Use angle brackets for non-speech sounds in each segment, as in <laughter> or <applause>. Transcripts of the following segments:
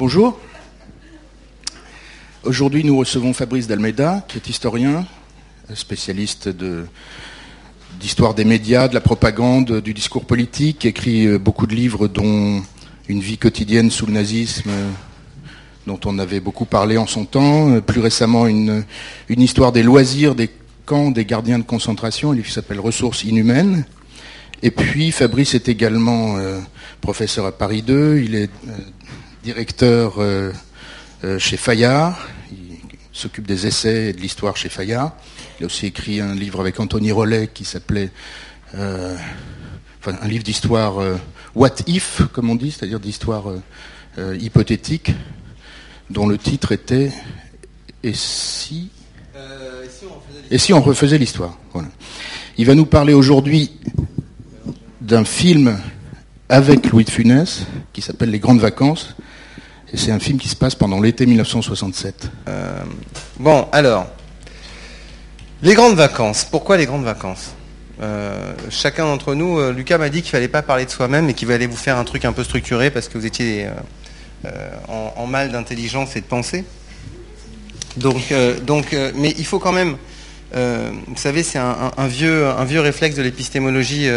Bonjour. Aujourd'hui, nous recevons Fabrice Dalmeida, qui est historien, spécialiste de, d'histoire des médias, de la propagande, du discours politique, écrit euh, beaucoup de livres, dont Une vie quotidienne sous le nazisme, euh, dont on avait beaucoup parlé en son temps. Euh, plus récemment, une, histoire des loisirs, des camps, des gardiens de concentration, un qui s'appelle Ressources inhumaines. Et puis, Fabrice est également professeur à Paris 2. Il est directeur chez Fayard. Il s'occupe des essais et de l'histoire chez Fayard. Il a aussi écrit un livre avec Anthony Rollet qui s'appelait euh, enfin, un livre d'histoire euh, What If, comme on dit, c'est-à-dire d'histoire euh, hypothétique, dont le titre était Et si et si on refaisait l'histoire. Il va nous parler aujourd'hui d'un film avec Louis de Funès qui s'appelle Les Grandes Vacances. C'est un film qui se passe pendant l'été 1967. bon, alors, les grandes vacances. Pourquoi les grandes vacances? Euh, chacun d'entre nous, euh, Lucas m'a dit qu'il fallait pas parler de soi-même et qu'il allait vous faire un truc un peu structuré parce que vous étiez euh, en, mal d'intelligence et de pensée. Donc, donc mais il faut quand même, vous savez, c'est un, vieux, un vieux réflexe de l'épistémologie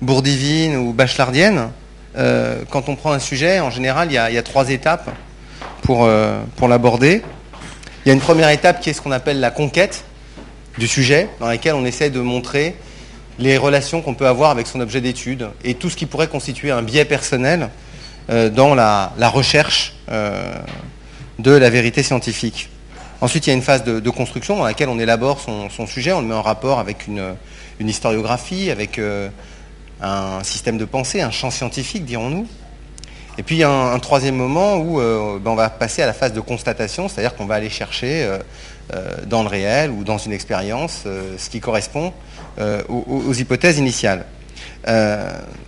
bourdivine ou bachelardienne. Quand on prend un sujet, en général, il y a, trois étapes pour, pour l'aborder. Il y a une première étape qui est ce qu'on appelle la conquête du sujet, dans laquelle on essaie de montrer les relations qu'on peut avoir avec son objet d'étude et tout ce qui pourrait constituer un biais personnel euh, dans la, recherche euh, de la vérité scientifique. Ensuite, il y a une phase de, construction dans laquelle on élabore son, sujet, on le met en rapport avec une, historiographie, avec euh, un système de pensée, un champ scientifique, dirons-nous. Et puis a un, troisième moment où ben, on va passer à la phase de constatation, c'est-à-dire qu'on va aller chercher euh, dans le réel ou dans une expérience, euh, ce qui correspond euh, aux, hypothèses initiales.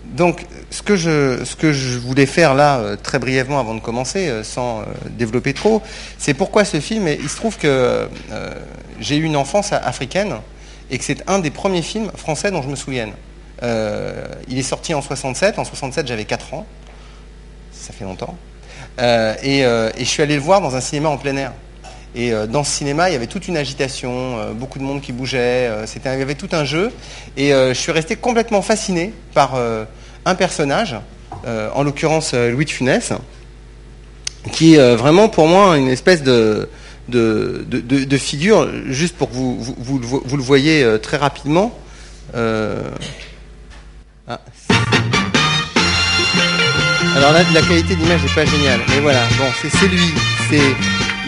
donc, ce que, je, ce que je voulais faire là, très brièvement avant de commencer, sans développer trop, c'est pourquoi ce film. il se trouve que j'ai eu une enfance africaine et que c'est un des premiers films français dont je me souvienne. Il est sorti en 67. En 67, j'avais 4 ans. Ça fait longtemps. et, je suis allé le voir dans un cinéma en plein air. Et euh, dans ce cinéma, il y avait toute une agitation, euh, beaucoup de monde qui bougeait, euh, il y avait tout un jeu. Et je suis resté complètement fasciné par un personnage, en l'occurrence Louis de Funès, qui est vraiment pour moi une espèce de, de, figure, juste pour que vous, vous, le voyez très rapidement. Ah. Alors là, la qualité d'image n'est pas géniale, mais voilà, bon, c'est lui, c'est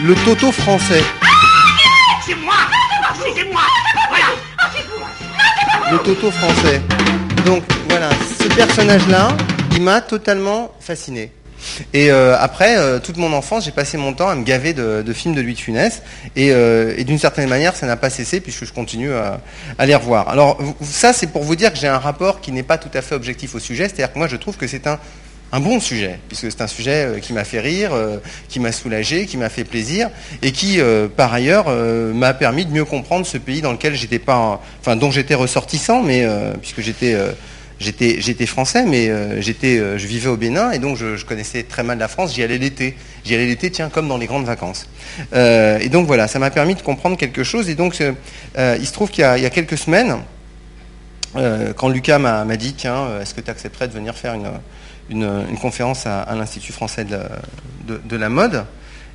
le Toto français. C'est moi C'est moi Voilà Le Toto français. Donc voilà, ce personnage-là, il m'a totalement fasciné. Et euh, après, euh, toute mon enfance, j'ai passé mon temps à me gaver de, films de Louis de Funès. Euh, et, d'une certaine manière, ça n'a pas cessé puisque je continue à, les revoir. Alors ça, c'est pour vous dire que j'ai un rapport qui n'est pas tout à fait objectif au sujet. C'est-à-dire que moi, je trouve que c'est un un bon sujet, puisque c'est un sujet qui m'a fait rire, qui m'a soulagé, qui m'a fait plaisir, et qui, par ailleurs, m'a permis de mieux comprendre ce pays dans lequel j'étais pas, enfin, dont j'étais ressortissant, mais puisque j'étais j'étais français mais j'étais je vivais au Bénin et donc je, connaissais très mal la France. J'y allais l'été. J'y allais l'été tiens comme dans les grandes vacances. Et donc voilà ça m'a permis de comprendre quelque chose. Et donc il se trouve qu'il y, a quelques semaines quand Lucas m'a dit tiens est-ce que tu accepterais de venir faire une une, conférence à, l'Institut français de, la mode?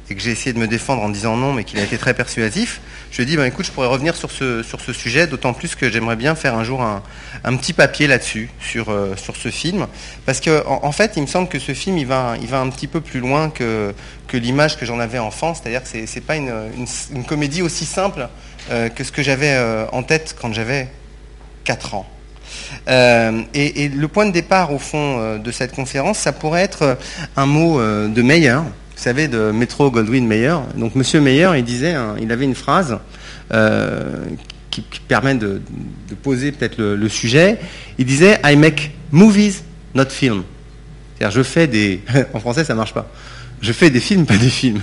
Et que j'ai essayé de me défendre en disant non, mais qu'il a été très persuasif, je lui ai dit, ben, écoute, je pourrais revenir sur ce, sur ce sujet, d'autant plus que j'aimerais bien faire un jour un, petit papier là-dessus, sur, euh, sur ce film. Parce qu'en en, fait, il me semble que ce film, il va, il va un petit peu plus loin que, que l'image que j'en avais enfant, c'est-à-dire que ce n'est pas une, une, comédie aussi simple euh, que ce que j'avais euh, en tête quand j'avais 4 ans. Et, le point de départ, au fond, de cette conférence, ça pourrait être un mot de vous savez, de Metro Goldwyn Mayer. Donc, Monsieur Meyer, il disait, hein, il avait une phrase qui, permet de, poser peut-être le, sujet. Il disait, I make movies, not films. C'est-à-dire, je fais des, <laughs> en français, ça marche pas. Je fais des films, pas des films.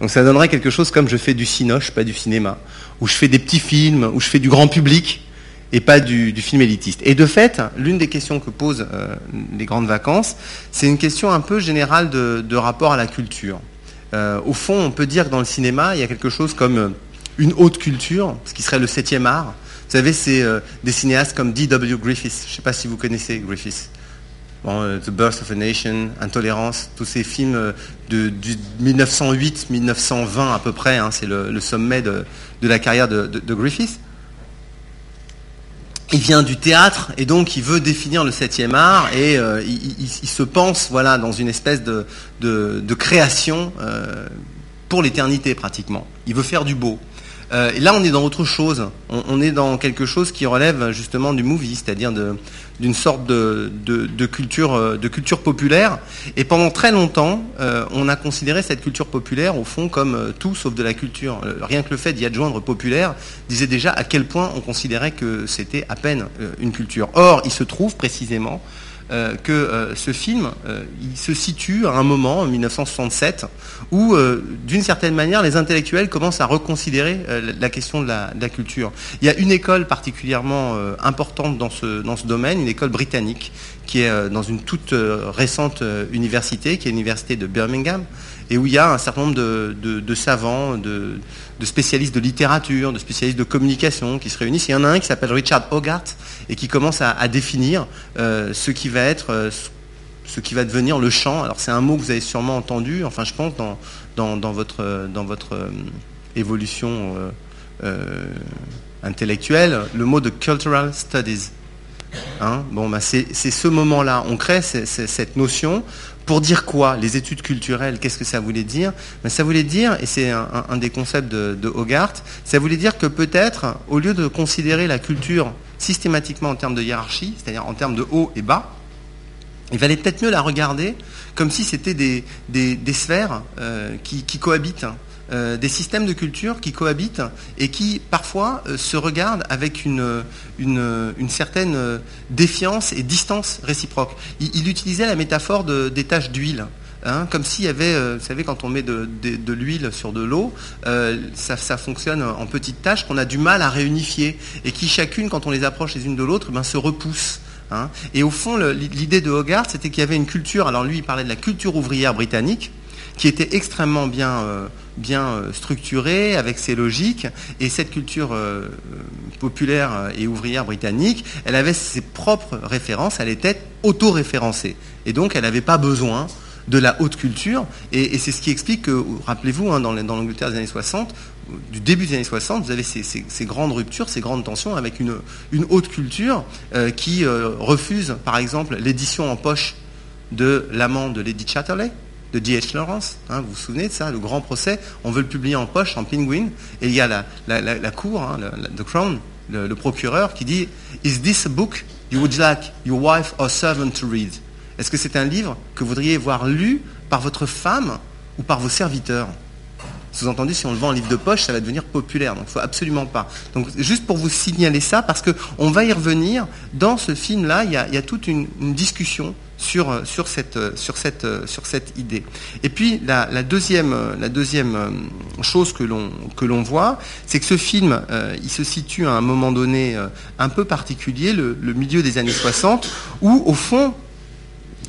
Donc, ça donnerait quelque chose comme je fais du cinoche, pas du cinéma. Ou je fais des petits films, ou je fais du grand public, et pas du, film élitiste. Et de fait, l'une des questions que posent les grandes vacances, c'est une question un peu générale de, rapport à la culture. au fond, on peut dire que dans le cinéma, il y a quelque chose comme une haute culture, ce qui serait le septième art. Vous savez, c'est des cinéastes comme D.W. Griffiths. Je ne sais pas si vous connaissez Griffiths. Euh, The Birth of a Nation, Intolérance, tous ces films euh, de, 1908-1920 à peu près, hein, c'est le, sommet de, la carrière de, Griffith. Il vient du théâtre et donc il veut définir le septième art et euh, il, se pense voilà dans une espèce de, création pour l'éternité pratiquement. Il veut faire du beau. Et là, on est dans autre chose. On, est dans quelque chose qui relève justement du movie, c'est-à-dire d'une sorte de, culture, euh, de culture populaire. Et pendant très longtemps, euh, on a considéré cette culture populaire, au fond, comme euh, tout sauf de la culture. rien que le fait d'y adjoindre populaire disait déjà à quel point on considérait que c'était à peine une culture. Or, il se trouve précisément euh, que euh, ce film, euh, il se situe à un moment, en 1967, où, d'une certaine manière, les intellectuels commencent à reconsidérer la question de la, culture. Il y a une école particulièrement importante dans ce, dans ce domaine, une école britannique, qui est dans une toute récente université, qui est l'université de Birmingham, et où il y a un certain nombre de, savants, de, spécialistes de littérature, de spécialistes de communication qui se réunissent. il y en a un qui s'appelle Richard Hogarth et qui commence à, définir euh, ce qui va être, euh, ce qui va devenir le chant. Alors c'est un mot que vous avez sûrement entendu, enfin je pense dans, dans, votre, dans votre euh, évolution intellectuelle, le mot de cultural studies. Hein bon, bah c'est ce moment-là. On crée cette notion pour dire quoi Les études culturelles, qu'est-ce que ça voulait dire? Ben, Ça voulait dire, et c'est un, des concepts de, Hogarth, ça voulait dire que peut-être, au lieu de considérer la culture systématiquement en termes de hiérarchie, c'est-à-dire en termes de haut et bas, il valait peut-être mieux la regarder comme si c'était des, sphères euh, qui, cohabitent. Euh, des systèmes de culture qui cohabitent et qui parfois euh, se regardent avec une, une, certaine euh, défiance et distance réciproque. Il, utilisait la métaphore des taches d'huile. Hein, comme s'il y avait, vous savez, quand on met de, l'huile sur de l'eau, ça, fonctionne en petites taches qu'on a du mal à réunifier et qui chacune, quand on les approche les unes de l'autre, ben, se repoussent. Hein. Et au fond, l'idée de Hogarth, c'était qu'il y avait une culture, alors lui, il parlait de la culture ouvrière britannique, qui était extrêmement bien bien euh, structurée, avec ses logiques. Et cette culture euh, populaire et ouvrière britannique, elle avait ses propres références, elle était auto-référencée. Et donc, elle n'avait pas besoin de la haute culture. Et, c'est ce qui explique que, rappelez-vous, hein, dans l'Angleterre des années 60, du début des années 60, vous avez ces, grandes ruptures, ces grandes tensions avec une, haute culture euh, qui refuse, par exemple, l'édition en poche de l'amant de Lady Chatterley, de D.H. Lawrence. Hein, vous vous souvenez de ça, le grand procès On veut le publier en poche, en penguin. Et il y a la, cour, hein, the Crown, le, procureur, qui dit Is this a book you would like your wife or servant to read? Est-ce que c'est un livre que vous voudriez voir lu par votre femme ou par vos serviteurs? Sous-entendu, si on le vend en livre de poche, ça va devenir populaire. Donc, il ne faut absolument pas. Donc, juste pour vous signaler ça, parce qu'on va y revenir, dans ce film-là, il, y a, toute une discussion sur, euh, euh, euh, sur cette idée. Et puis la, deuxième, chose que l'on, voit, c'est que ce film, il se situe à un moment donné un peu particulier, le, milieu des années 60, où au fond,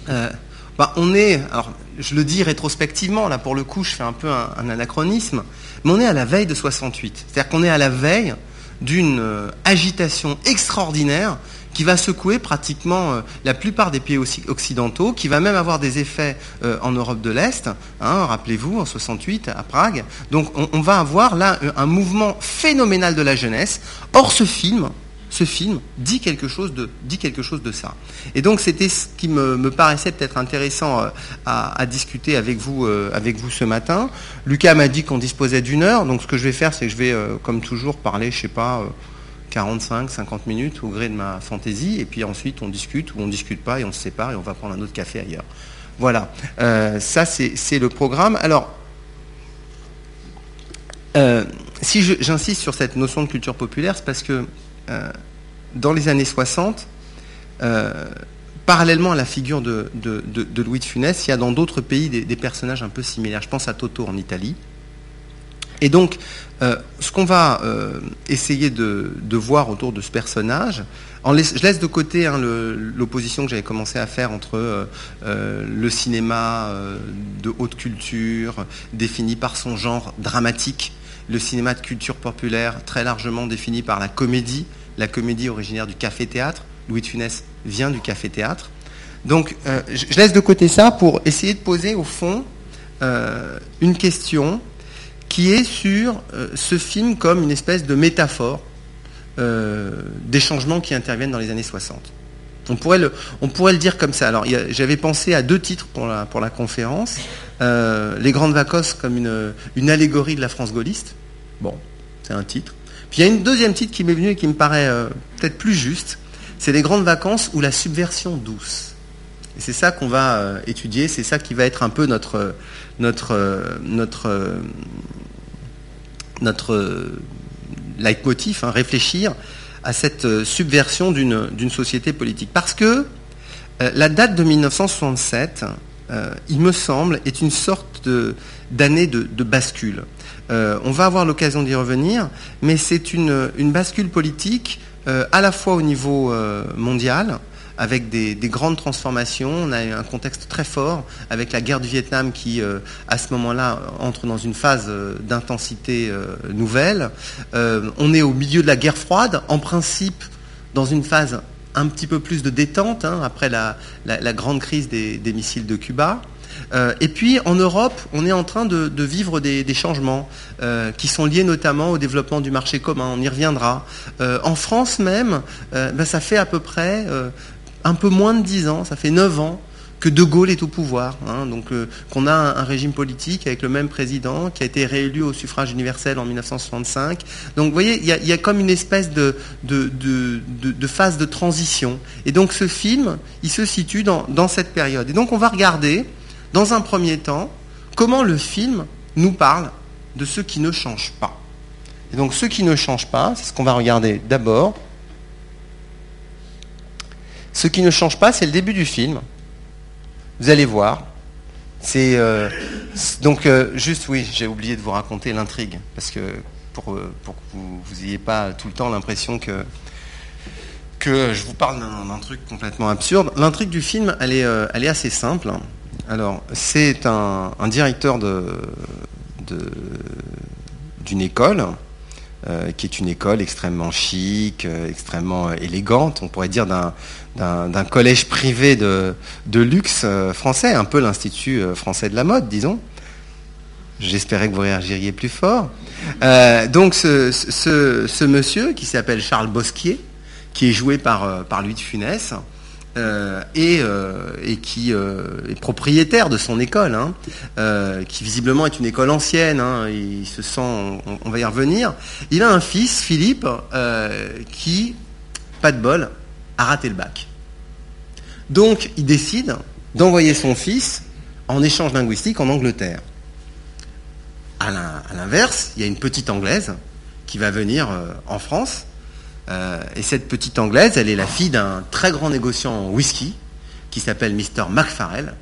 bah, on est, alors je le dis rétrospectivement, là pour le coup je fais un peu un, un anachronisme, mais on est à la veille de 68. C'est-à-dire qu'on est à la veille d'une agitation extraordinaire qui va secouer pratiquement euh, la plupart des pays occidentaux, qui va même avoir des effets euh, en Europe de l'Est, hein, rappelez-vous, en 68 à Prague. Donc on, va avoir là un mouvement phénoménal de la jeunesse. Or ce film, ce film dit quelque chose de, dit quelque chose de ça. Et donc c'était ce qui me, paraissait peut-être intéressant euh, à, discuter avec vous, avec vous ce matin. Lucas m'a dit qu'on disposait d'une heure, donc ce que je vais faire, c'est que je vais, comme toujours, parler, je sais pas, 45, 50 minutes au gré de ma fantaisie, et puis ensuite on discute ou on ne discute pas et on se sépare et on va prendre un autre café ailleurs. Voilà, euh, ça c'est le programme. Alors, euh, si j'insiste sur cette notion de culture populaire, c'est parce que euh, dans les années 60, parallèlement à la figure de, Louis de Funès, il y a dans d'autres pays des, des, personnages un peu similaires. Je pense à Toto en Italie, Et donc, euh, ce qu'on va euh, essayer de, voir autour de ce personnage, je laisse de côté hein, l'opposition que j'avais commencé à faire entre euh, le cinéma de haute culture, défini par son genre dramatique, le cinéma de culture populaire, très largement défini par la comédie, la comédie originaire du café-théâtre. Louis de Funès vient du café-théâtre. Donc, je laisse de côté ça pour essayer de poser au fond une question qui est sur euh, ce film comme une espèce de métaphore euh, des changements qui interviennent dans les années 60. On pourrait le, dire comme ça. Alors, j'avais pensé à deux titres pour la, conférence. Euh, les Grandes Vacances comme une, allégorie de la France gaulliste. Bon, c'est un titre. Puis il y a une deuxième titre qui m'est venu et qui me paraît peut-être plus juste. C'est les Grandes Vacances ou la subversion douce. C'est ça qu'on va étudier, c'est ça qui va être un peu notre notre euh, leitmotiv, hein, réfléchir à cette euh, subversion d'une société politique. Parce que euh, la date de 1967, il me semble, est une sorte d'année de, bascule. on va avoir l'occasion d'y revenir, mais c'est une, une, bascule politique à la fois au niveau mondial, avec des, grandes transformations. On a un contexte très fort avec la guerre du Vietnam qui, euh, à ce moment-là, entre dans une phase euh, d'intensité euh, nouvelle. on est au milieu de la guerre froide, en principe dans une phase un petit peu plus de détente, hein, après la, grande crise des, missiles de Cuba. et puis en Europe, on est en train de, vivre des, changements qui sont liés notamment au développement du marché commun. On y reviendra. en France même, ben, ça fait à peu près un peu moins de 10 ans, ça fait 9 ans que De Gaulle est au pouvoir. Hein. donc euh, qu'on a un, régime politique avec le même président qui a été réélu au suffrage universel en 1965. Donc vous voyez, il y a, comme une espèce de, phase de transition. Et donc ce film, il se situe dans, dans cette période. Et donc on va regarder, dans un premier temps, comment le film nous parle de ceux qui ne changent pas. Et donc ceux qui ne changent pas, c'est ce qu'on va regarder d'abord. Ce qui ne change pas, c'est le début du film. Vous allez voir. C'est euh, donc euh, juste oui, j'ai oublié de vous raconter l'intrigue parce que pour, euh, que vous n'ayez pas tout le temps l'impression que je vous parle d'un truc complètement absurde. L'intrigue du film, elle est, assez simple. Alors, c'est un, directeur d'une école euh, qui est une école extrêmement chic, euh, extrêmement élégante, on pourrait dire d'un collège privé de, luxe euh, français, un peu l'Institut français de la mode, disons. J'espérais que vous réagiriez plus fort. donc ce, monsieur, qui s'appelle Charles Bosquier, qui est joué par, par de Funès, euh, euh, et, qui euh, est propriétaire de son école, hein, qui visiblement est une école ancienne, hein, il se sent, on, va y revenir. Il a un fils, Philippe, qui, pas de bol, a raté le bac. Donc il décide d'envoyer son fils en échange linguistique en Angleterre. À l'inverse, il y a une petite Anglaise qui va venir en France euh, et cette petite Anglaise, elle est la fille d'un très grand négociant en whisky qui s'appelle Mr. McFarrell.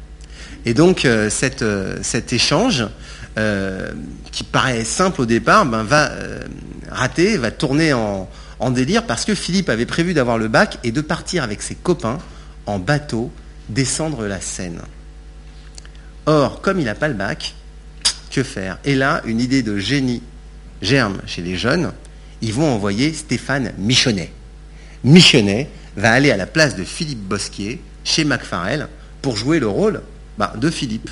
Et donc euh, euh, cet échange, qui paraît simple au départ, ben, va rater, va tourner en délire parce que Philippe avait prévu d'avoir le bac et de partir avec ses copains en bateau descendre la Seine. Or, comme il n'a pas le bac, que faire? Et là, une idée de génie germe chez les jeunes ils vont envoyer Stéphane Michonnet. Michonnet va aller à la place de Philippe Bosquier chez Macfarel pour jouer le rôle bah, de Philippe.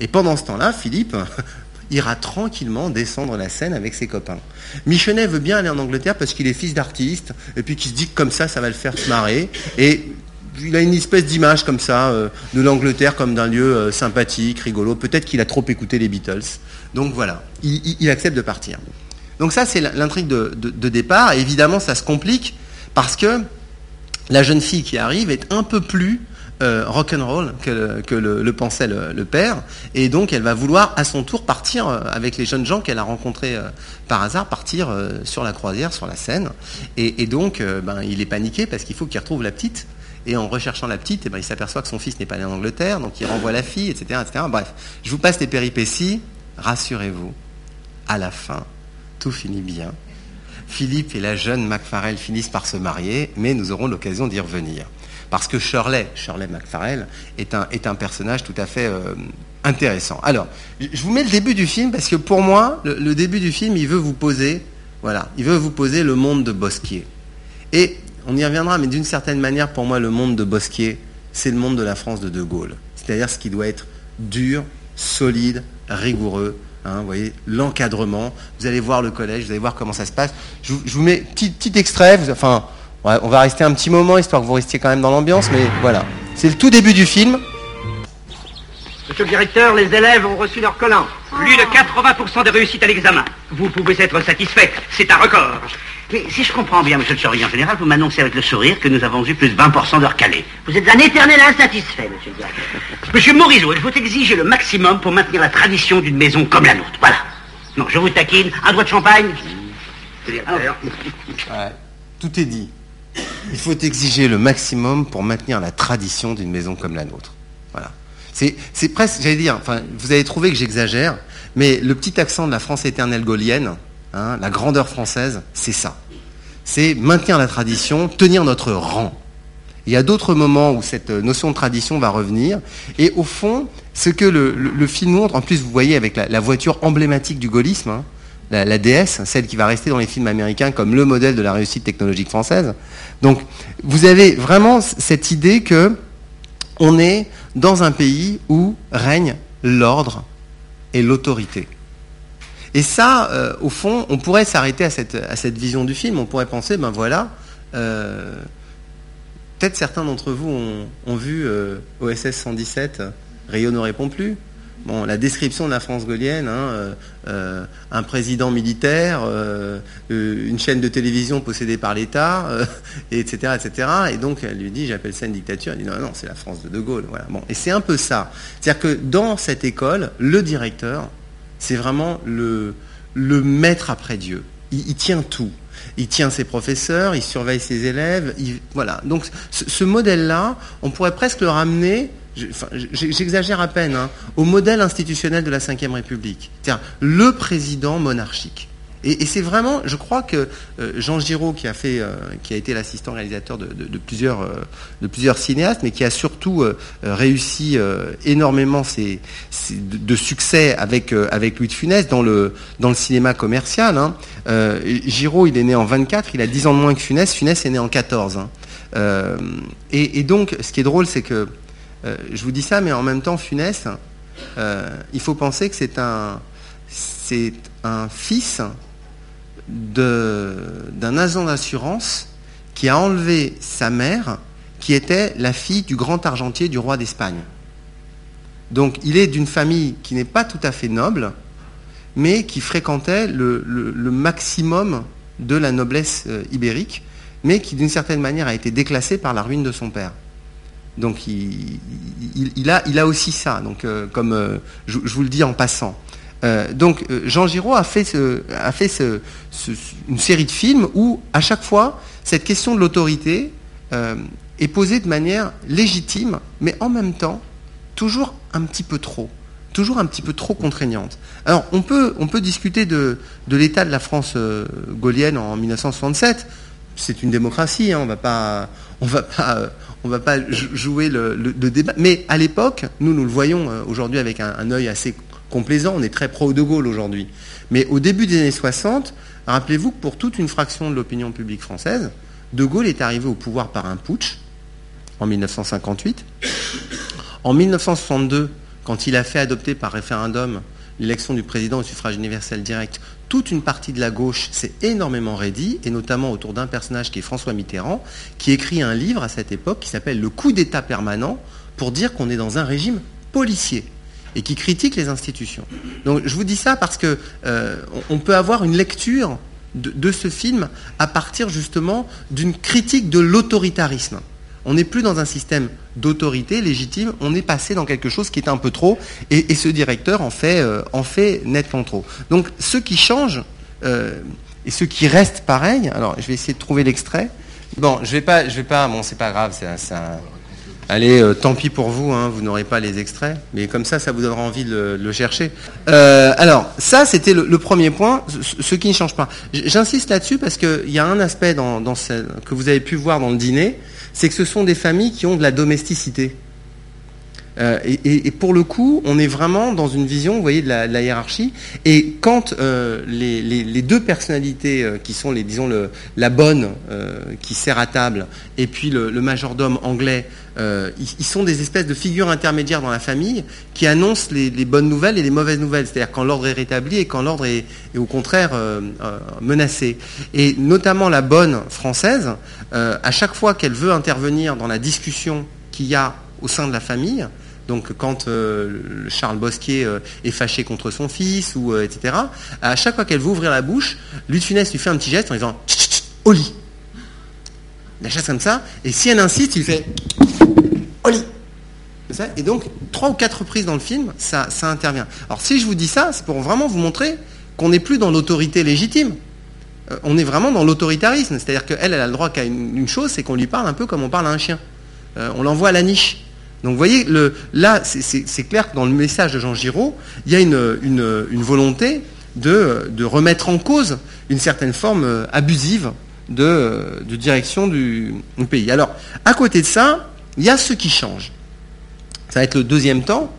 Et pendant ce temps-là, Philippe <laughs> ira tranquillement descendre la scène avec ses copains. Michonnet veut bien aller en Angleterre parce qu'il est fils d'artiste, et puis qu'il se dit que comme ça, ça va le faire se marrer. Et il a une espèce d'image comme ça euh, de l'Angleterre comme d'un lieu euh, sympathique, rigolo. Peut-être qu'il a trop écouté les Beatles. Donc voilà, il accepte de partir. Donc ça, c'est l'intrigue de, départ. Et évidemment, ça se complique parce que la jeune fille qui arrive est un peu plus euh, rock'n'roll que, le, pensait le, père. Et donc, elle va vouloir à son tour partir euh, avec les jeunes gens qu'elle a rencontrés euh, par hasard, partir sur la croisière, sur la Seine. Et, donc, ben, il est paniqué parce qu'il faut qu'il retrouve la petite. Et en recherchant la petite, eh ben, il s'aperçoit que son fils n'est pas allé en Angleterre, donc il renvoie la fille, etc., etc. Bref, je vous passe les péripéties. Rassurez-vous, à la fin, tout finit bien. Philippe et la jeune MacFarrell finissent par se marier, mais nous aurons l'occasion d'y revenir. Parce que Shirley, Shirley MacFarrell, est un, personnage tout à fait euh, intéressant. Alors, je vous mets le début du film parce que pour moi, le, le, début du film, il veut vous poser, voilà, il veut vous poser le monde de Bosquier. Et on y reviendra, mais d'une certaine manière, pour moi, le monde de Bosquier, c'est le monde de la France de De Gaulle. C'est-à-dire ce qui doit être dur, solide, rigoureux. Hein, vous voyez, l'encadrement. Vous allez voir le collège, vous allez voir comment ça se passe. Je, vous, mets petit, petit extrait. On va rester un petit moment histoire que vous restiez quand même dans l'ambiance, mais voilà. C'est le tout début du film. Monsieur le directeur, les élèves ont reçu leur collant. Plus de 80% de réussite à l'examen. Vous pouvez être satisfait. C'est un record. Mais si je comprends bien, monsieur le surveillant général, vous m'annoncez avec le sourire que nous avons eu plus de 20% de recalés. Vous êtes un éternel insatisfait, monsieur le directeur. Monsieur Morisot, il faut exiger le maximum pour maintenir la tradition d'une maison comme la nôtre. Voilà. Non, je vous taquine. Un doigt de champagne ouais, Tout est dit. Il faut exiger le maximum pour maintenir la tradition d'une maison comme la nôtre. Voilà. C'est presque, j'allais dire, enfin, vous avez trouvé que j'exagère, mais le petit accent de la France éternelle gaulienne, hein, la grandeur française, c'est ça. C'est maintenir la tradition, tenir notre rang. Il y a d'autres moments où cette notion de tradition va revenir. Et au fond, ce que le, film montre, en plus vous voyez avec la, voiture emblématique du gaullisme, hein, la, la, celle qui va rester dans les films américains comme le modèle de la réussite technologique française. Donc vous avez vraiment cette idée que on est dans un pays où règne l'ordre et l'autorité. Et ça, euh, au fond, on pourrait s'arrêter à cette, vision du film. On pourrait penser, ben voilà, euh, peut-être certains d'entre vous ont, ont vu euh, OSS 117, Rio ne répond plus. La description de la France gaulienne, hein, euh, un président militaire, euh, une chaîne de télévision possédée par l'État, euh, etc., etc. Et donc elle lui dit, j'appelle ça une dictature. Elle dit non, non, c'est la France de De Gaulle. Et c'est un peu ça. C'est-à-dire que dans cette école, le directeur, c'est vraiment le, maître après Dieu. Il, tient tout. Il tient ses professeurs, il surveille ses élèves. Il, voilà. Donc ce modèle-là, on pourrait presque le ramener j'exagère à peine, hein, au modèle institutionnel de la Ve République. C'est-à-dire le président monarchique. Et, c'est vraiment, je crois que euh, Jean Giraud, qui a, fait, euh, qui a été l'assistant réalisateur euh, de plusieurs cinéastes, mais qui a surtout réussi énormément de succès avec, Louis de Funès dans le, cinéma commercial. Hein. Giraud, il est né en 24, il a 10 ans de moins que Funès. Funès est né en 14. Hein. Et, donc, ce qui est drôle, c'est que euh, je vous dis ça, mais en même temps, Funès, euh, il faut penser que c'est un, fils d'un agent d'assurance qui a enlevé sa mère, qui était la fille du grand argentier du roi d'Espagne. Donc il est d'une famille qui n'est pas tout à fait noble, mais qui fréquentait le maximum de la noblesse euh, ibérique, mais qui d'une certaine manière a été déclassée par la ruine de son père. Donc il, a, aussi ça, donc, euh, comme euh, je, vous le dis en passant. Euh, donc Jean Giraud a fait, une série de films où, à chaque fois, cette question de l'autorité est posée de manière légitime, mais en même temps, toujours un petit peu trop, toujours un petit peu trop contraignante. Alors on peut, discuter de l'état de la France gaulienne en 1967, c'est une démocratie, hein, on va pas, va pas on ne va pas jouer le, débat. Mais à l'époque, nous, nous le voyons euh, aujourd'hui avec un, un, œil assez complaisant, on est très pro De Gaulle aujourd'hui. Mais au début des années 60, rappelez-vous que pour toute une fraction de l'opinion publique française, De Gaulle est arrivé au pouvoir par un putsch en 1958. En 1962, quand il a fait adopter par référendum l'élection du président au suffrage universel direct, toute une partie de la gauche s'est énormément raidie, et notamment autour d'un personnage qui est François Mitterrand, qui écrit un livre à cette époque qui s'appelle Le coup d'État permanent, pour dire qu'on est dans un régime policier et qui critique les institutions. Donc je vous dis ça parce que euh, on peut avoir une lecture de, de ce film à partir justement d'une critique de l'autoritarisme. On n'est plus dans un système d'autorité légitime, on est passé dans quelque chose qui est un peu trop, et, ce directeur en fait, euh, en fait nettement trop. Donc ce qui change, euh, et ce qui reste pareil, alors je vais essayer de trouver l'extrait. Bon, je vais pas, je vais pas, bon c'est pas grave, c'est un, Allez, euh, tant pis pour vous, hein, vous n'aurez pas les extraits, mais comme ça, ça vous donnera envie de le, chercher. Alors, ça, c'était le, premier point, ce, qui ne change pas. J'insiste là-dessus parce qu'il y a un aspect que vous avez pu voir dans le dîner, c'est que ce sont des familles qui ont de la domesticité. Euh, et, pour le coup, on est vraiment dans une vision, vous voyez, de la, hiérarchie. Et quand euh, les, deux personnalités euh, qui sont, les, disons, la bonne qui sert à table, et puis le, majordome anglais, ils, sont des espèces de figures intermédiaires dans la famille qui annoncent les, bonnes nouvelles et les mauvaises nouvelles. C'est-à-dire quand l'ordre est rétabli et quand l'ordre est, au contraire menacé. Et notamment la bonne française, à chaque fois qu'elle veut intervenir dans la discussion qu'il y a au sein de la famille, donc quand euh, Charles Bosquier euh, est fâché contre son fils, ou euh, etc., à chaque fois qu'elle veut ouvrir la bouche, Louis lui fait un petit geste en disant au lit. La chasse comme ça, et si elle insiste, il fait au lit. Et donc, trois ou quatre reprises dans le film, ça, intervient. Alors si je vous dis ça, c'est pour vraiment vous montrer qu'on n'est plus dans l'autorité légitime. on est vraiment dans l'autoritarisme. C'est-à-dire qu'elle, elle a le droit qu'à une, chose, c'est qu'on lui parle un peu comme on parle à un chien. on l'envoie à la niche. Donc vous voyez, là, c'est clair que dans le message de Jean Giraud, il y a une, volonté de, remettre en cause une certaine forme euh, abusive de, direction du, pays. Alors, à côté de ça, il y a ce qui change. Ça va être le deuxième temps.